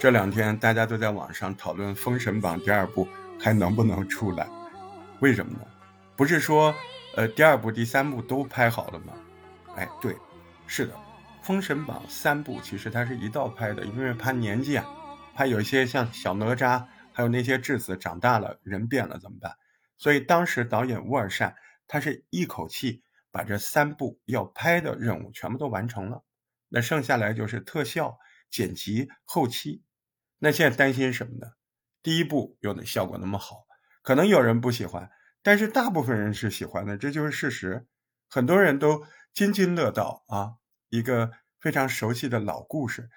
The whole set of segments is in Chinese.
这两天大家都在网上讨论《封神榜》第二部还能不能出来，为什么呢？不是说，呃，第二部、第三部都拍好了吗？哎，对，是的，《封神榜》三部其实它是一道拍的，因为怕年纪啊，还有一些像小哪吒，还有那些质子长大了，人变了怎么办？所以当时导演乌尔善他是一口气把这三部要拍的任务全部都完成了，那剩下来就是特效、剪辑、后期。那现在担心什么呢？第一部有的效果那么好，可能有人不喜欢。但是大部分人是喜欢的，这就是事实。很多人都津津乐道啊，一个非常熟悉的老故事，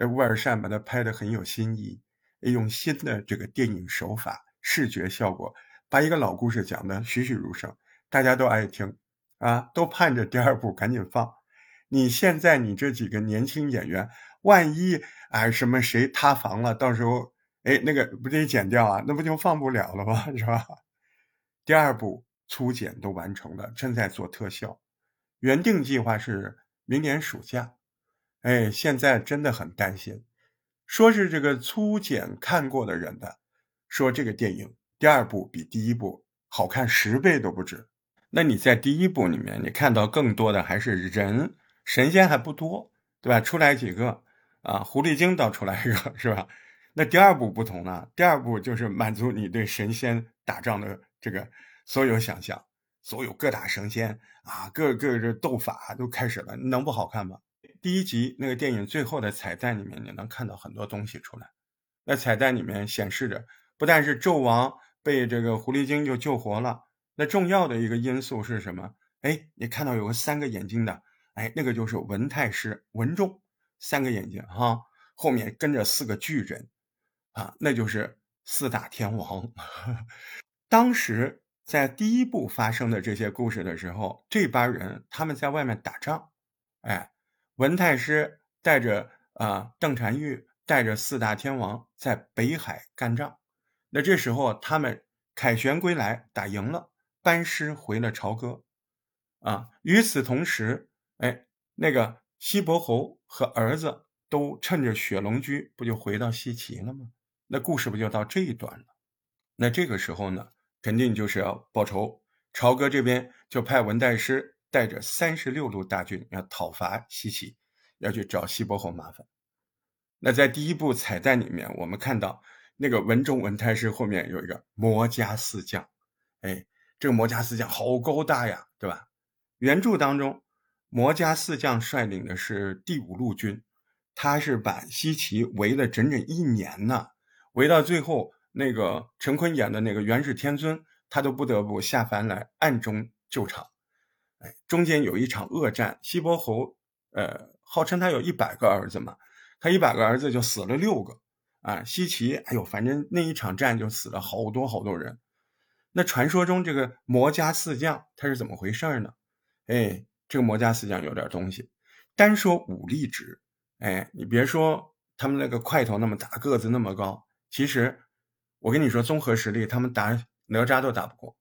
呃，乌尔善把它拍的很有新意，用新的这个电影手法、视觉效果，把一个老故事讲的栩栩如生，大家都爱听啊，都盼着第二部赶紧放。你现在你这几个年轻演员，万一哎什么谁塌房了，到时候哎那个不得剪掉啊，那不就放不了了吗？是吧？第二部粗剪都完成了，正在做特效，原定计划是明年暑假。哎，现在真的很担心，说是这个粗剪看过的人的，说这个电影第二部比第一部好看十倍都不止。那你在第一部里面，你看到更多的还是人，神仙还不多，对吧？出来几个啊，狐狸精倒出来一个，是吧？那第二部不同了，第二部就是满足你对神仙打仗的。这个所有想象，所有各大神仙啊，各个这斗法都开始了，能不好看吗？第一集那个电影最后的彩蛋里面，你能看到很多东西出来。那彩蛋里面显示着，不但是纣王被这个狐狸精就救活了，那重要的一个因素是什么？哎，你看到有个三个眼睛的，哎，那个就是文太师文仲，三个眼睛哈，后面跟着四个巨人，啊，那就是四大天王。当时在第一部发生的这些故事的时候，这帮人他们在外面打仗，哎，文太师带着啊邓婵玉带着四大天王在北海干仗，那这时候他们凯旋归来，打赢了，班师回了朝歌，啊，与此同时，哎，那个西伯侯和儿子都趁着雪龙驹不就回到西岐了吗？那故事不就到这一段了？那这个时候呢？肯定就是要报仇，朝歌这边就派文太师带着三十六路大军要讨伐西岐，要去找西伯侯麻烦。那在第一部彩蛋里面，我们看到那个文中文太师后面有一个魔家四将，哎，这个魔家四将好高大呀，对吧？原著当中，魔家四将率领的是第五路军，他是把西岐围了整整一年呢，围到最后。那个陈坤演的那个元始天尊，他都不得不下凡来暗中救场。哎，中间有一场恶战，西伯侯，呃，号称他有一百个儿子嘛，他一百个儿子就死了六个啊。西岐，哎呦，反正那一场战就死了好多好多人。那传说中这个魔家四将他是怎么回事呢？哎，这个魔家四将有点东西。单说武力值，哎，你别说他们那个块头那么大，个子那么高，其实。我跟你说，综合实力，他们打哪吒都打不过。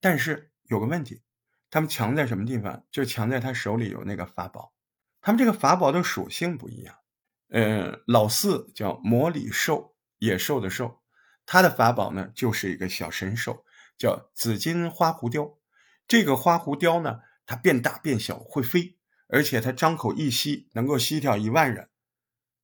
但是有个问题，他们强在什么地方？就强在他手里有那个法宝。他们这个法宝的属性不一样。嗯，老四叫魔里兽，野兽的兽，他的法宝呢就是一个小神兽，叫紫金花狐雕。这个花狐雕呢，它变大变小会飞，而且它张口一吸能够吸掉一万人。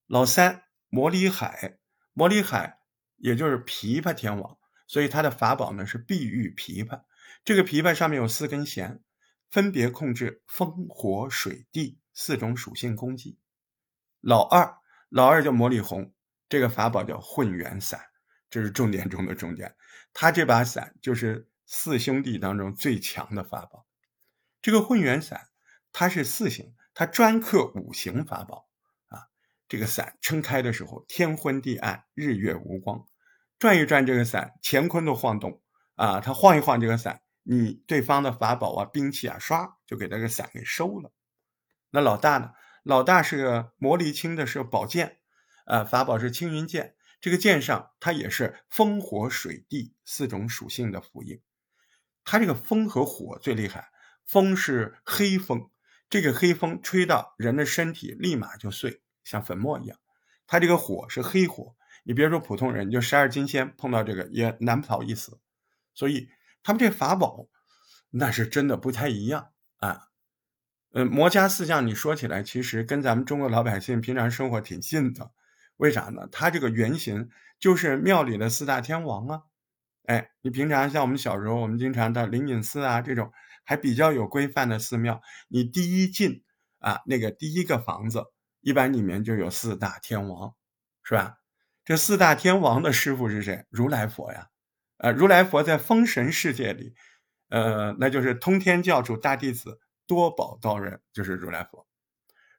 老三魔里海，魔里海。也就是琵琶天王，所以他的法宝呢是碧玉琵琶。这个琵琶上面有四根弦，分别控制风、火、水、地四种属性攻击。老二，老二叫魔力红，这个法宝叫混元伞，这是重点中的重点。他这把伞就是四兄弟当中最强的法宝。这个混元伞，它是四行，它专克五行法宝啊。这个伞撑开的时候，天昏地暗，日月无光。转一转这个伞，乾坤都晃动啊！他晃一晃这个伞，你对方的法宝啊、兵器啊，唰就给这个伞给收了。那老大呢？老大是个魔离青的，是宝剑，啊，法宝是青云剑。这个剑上它也是风火水地四种属性的符印。它这个风和火最厉害，风是黑风，这个黑风吹到人的身体立马就碎，像粉末一样。它这个火是黑火，你别说普通人，就十二金仙碰到这个也难逃一死。所以他们这法宝那是真的不太一样啊。嗯，魔家四将你说起来，其实跟咱们中国老百姓平常生活挺近的。为啥呢？它这个原型就是庙里的四大天王啊。哎，你平常像我们小时候，我们经常到灵隐寺啊这种还比较有规范的寺庙，你第一进啊那个第一个房子，一般里面就有四大天王，是吧？这四大天王的师傅是谁？如来佛呀。呃，如来佛在封神世界里，呃，那就是通天教主大弟子。多宝道人就是如来佛，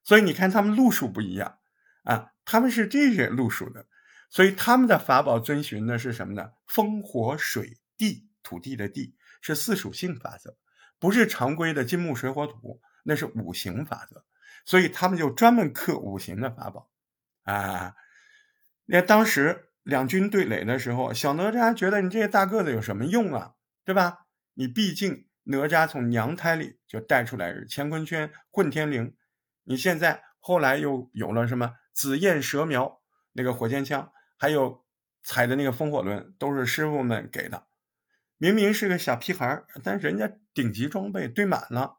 所以你看他们路数不一样啊，他们是这些路数的，所以他们的法宝遵循的是什么呢？风火水地，土地的地是四属性法则，不是常规的金木水火土，那是五行法则，所以他们就专门克五行的法宝啊。那当时两军对垒的时候，小哪吒觉得你这些大个子有什么用啊？对吧？你毕竟。哪吒从娘胎里就带出来乾坤圈、混天绫，你现在后来又有了什么紫焰蛇苗那个火箭枪，还有踩的那个风火轮，都是师傅们给的。明明是个小屁孩但人家顶级装备堆满了。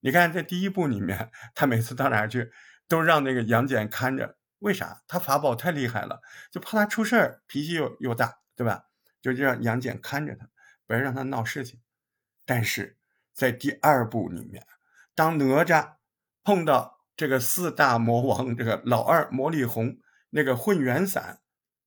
你看在第一部里面，他每次到哪去都让那个杨戬看着，为啥？他法宝太厉害了，就怕他出事儿，脾气又又大，对吧？就让杨戬看着他，不要让他闹事情。但是在第二部里面，当哪吒碰到这个四大魔王，这个老二魔力红那个混元伞，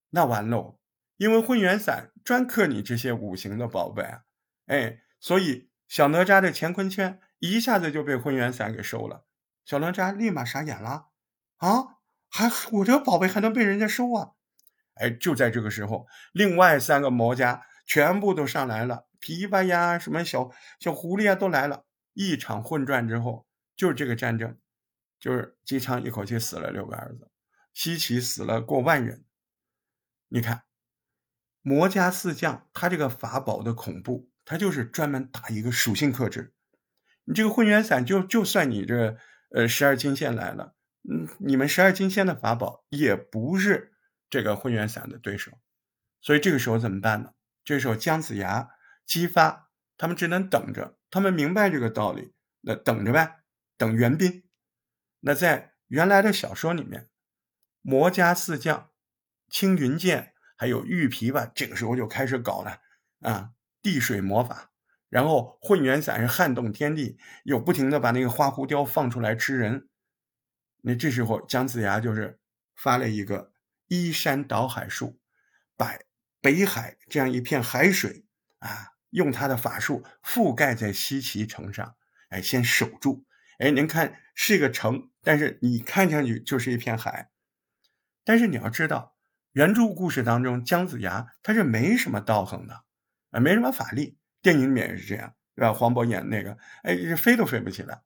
那完喽，因为混元伞专克你这些五行的宝贝啊，哎，所以小哪吒的乾坤圈一下子就被混元伞给收了，小哪吒立马傻眼了，啊，还我这个宝贝还能被人家收啊？哎，就在这个时候，另外三个魔家全部都上来了。琵琶呀，什么小小狐狸啊，都来了。一场混战之后，就是这个战争，就是姬昌一口气死了六个儿子，西岐死了过万人。你看，魔家四将他这个法宝的恐怖，他就是专门打一个属性克制。你这个混元伞，就就算你这呃十二金线来了，嗯，你们十二金仙的法宝也不是这个混元伞的对手。所以这个时候怎么办呢？这时候姜子牙。激发他们只能等着，他们明白这个道理，那等着呗，等援兵。那在原来的小说里面，魔家四将青云剑还有玉琵琶，这个时候就开始搞了啊，地水魔法，然后混元伞是撼动天地，又不停的把那个花狐雕放出来吃人。那这时候姜子牙就是发了一个依山倒海术，把北海这样一片海水啊。用他的法术覆盖在西岐城上，哎，先守住。哎，您看是一个城，但是你看上去就是一片海。但是你要知道，原著故事当中姜子牙他是没什么道行的，啊，没什么法力。电影里面也是这样，对吧？黄渤演那个，哎，飞都飞不起来。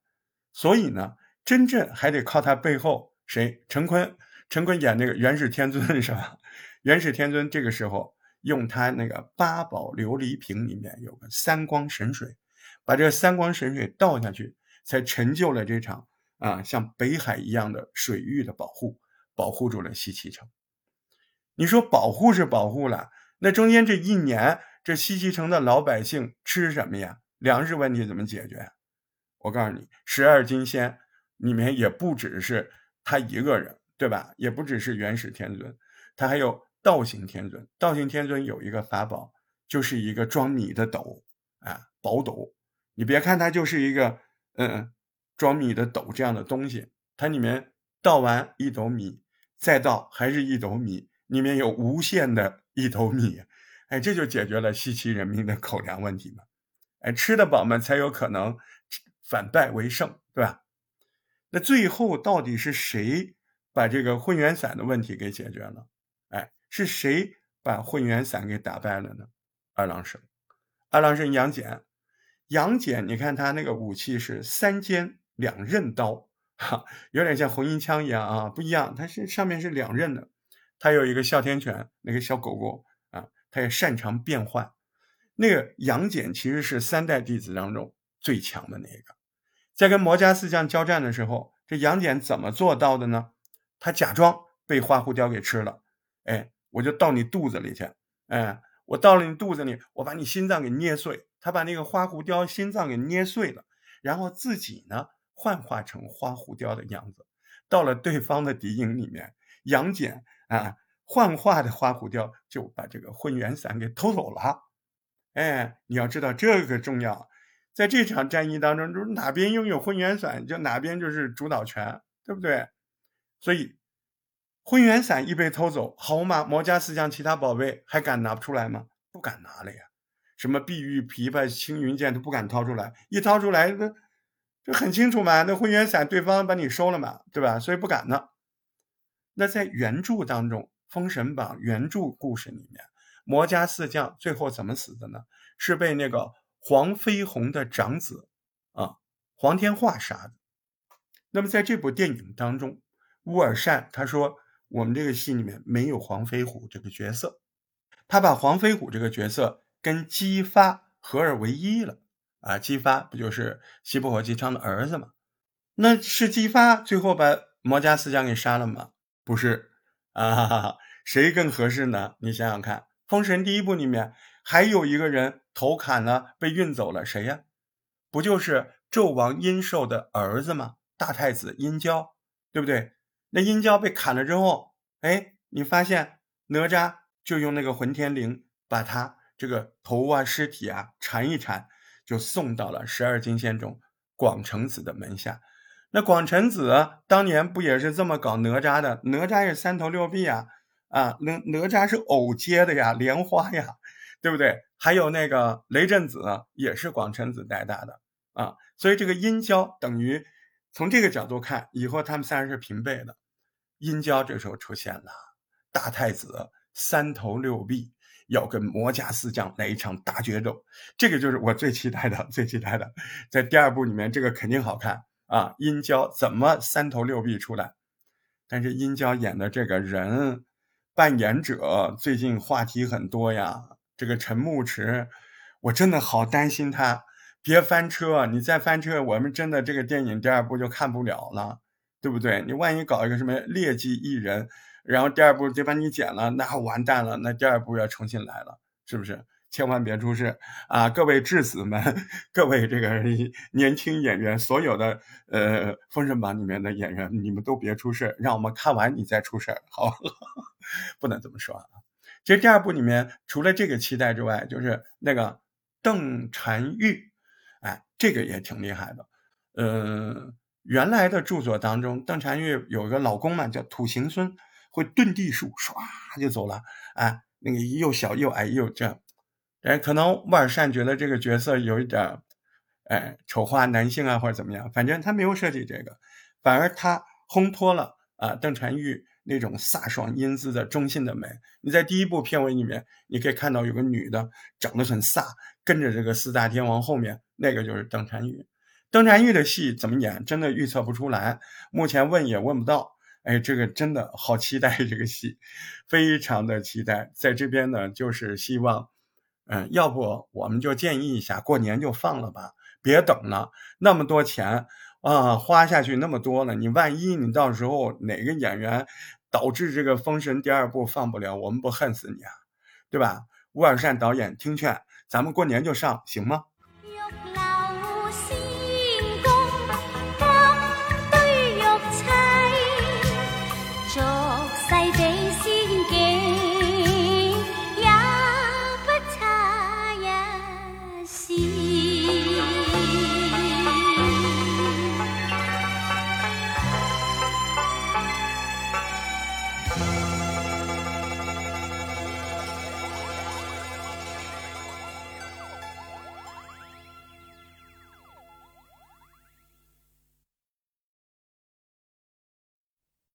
所以呢，真正还得靠他背后谁？陈坤，陈坤演那个元始天尊是吧？元始天尊这个时候。用他那个八宝琉璃瓶里面有个三光神水，把这三光神水倒下去，才成就了这场啊像北海一样的水域的保护，保护住了西岐城。你说保护是保护了，那中间这一年，这西岐城的老百姓吃什么呀？粮食问题怎么解决？我告诉你，十二金仙里面也不只是他一个人，对吧？也不只是元始天尊，他还有。道行天尊，道行天尊有一个法宝，就是一个装米的斗啊，宝斗。你别看它就是一个嗯装米的斗这样的东西，它里面倒完一斗米，再倒还是一斗米，里面有无限的一斗米，哎，这就解决了西岐人民的口粮问题嘛。哎，吃得饱嘛，才有可能反败为胜，对吧？那最后到底是谁把这个混元伞的问题给解决了？哎是谁把混元伞给打败了呢？二郎神，二郎神杨戬，杨戬，你看他那个武器是三尖两刃刀，哈，有点像红缨枪一样啊，不一样，它是上面是两刃的，他有一个哮天犬，那个小狗狗啊，他也擅长变换。那个杨戬其实是三代弟子当中最强的那个，在跟魔家四将交战的时候，这杨戬怎么做到的呢？他假装被花狐雕给吃了，哎，我就到你肚子里去，哎，我到了你肚子里，我把你心脏给捏碎。他把那个花狐雕心脏给捏碎了，然后自己呢幻化成花狐雕的样子，到了对方的敌营里面，杨戬啊幻化的花狐雕就把这个混元伞给偷走了。哎，你要知道这个重要，在这场战役当中，就是哪边拥有混元伞，就哪边就是主导权，对不对？所以混元伞一被偷走，好嘛，魔家四将其他宝贝还敢拿不出来吗？不敢拿了呀。什么碧玉琵琶、青云剑都不敢掏出来，一掏出来，那就很清楚嘛，那混元伞对方把你收了嘛，对吧？所以不敢呢。那在原著当中，《封神榜》原著故事里面。魔家四将最后怎么死的呢？是被那个黄飞鸿的长子啊黄天化杀的。那么在这部电影当中，乌尔善他说我们这个戏里面没有黄飞虎这个角色，他把黄飞虎这个角色跟姬发合二为一了啊。姬发不就是西伯侯姬昌的儿子吗？那是姬发最后把魔家四将给杀了吗？不是啊，谁更合适呢？你想想看。封神第一部里面还有一个人头砍了，被运走了，谁呀？不就是纣王殷寿的儿子吗？大太子殷郊，对不对？那殷郊被砍了之后，哎，你发现哪吒就用那个混天绫把他这个头啊、尸体啊缠一缠，就送到了十二金仙中广成子的门下。那广成子当年不也是这么搞哪吒的？哪吒是三头六臂啊。啊，哪哪吒是偶接的呀，莲花呀，对不对？还有那个雷震子也是广成子带大的啊，所以这个殷郊等于从这个角度看，以后他们三人是平辈的。殷郊这时候出现了，大太子三头六臂要跟魔家四将来一场大决斗，这个就是我最期待的，最期待的，在第二部里面这个肯定好看啊。殷郊怎么三头六臂出来？但是殷郊演的这个人。扮演者最近话题很多呀，这个陈牧驰，我真的好担心他，别翻车，你再翻车，我们真的这个电影第二部就看不了了，对不对？你万一搞一个什么劣迹艺人，然后第二部就把你剪了，那完蛋了，那第二部要重新来了，是不是？千万别出事啊！各位质子们，各位这个年轻演员，所有的呃《封神榜》里面的演员，你们都别出事，让我们看完你再出事好，不能这么说啊。其实第二部里面除了这个期待之外，就是那个邓婵玉，哎，这个也挺厉害的。呃，原来的著作当中，邓婵玉有一个老公嘛，叫土行孙，会遁地术，唰就走了。哎，那个又小又矮又这样。哎，可能沃尔善觉得这个角色有一点，哎，丑化男性啊，或者怎么样？反正他没有设计这个，反而他烘托了啊邓婵玉那种飒爽英姿的中性的美。你在第一部片尾里面，你可以看到有个女的长得很飒，跟着这个四大天王后面，那个就是邓婵玉。邓婵玉的戏怎么演，真的预测不出来，目前问也问不到。哎，这个真的好期待这个戏，非常的期待。在这边呢，就是希望。嗯，要不我们就建议一下，过年就放了吧，别等了，那么多钱啊，花下去那么多了，你万一你到时候哪个演员导致这个《封神》第二部放不了，我们不恨死你啊，对吧？乌尔善导演听劝，咱们过年就上，行吗？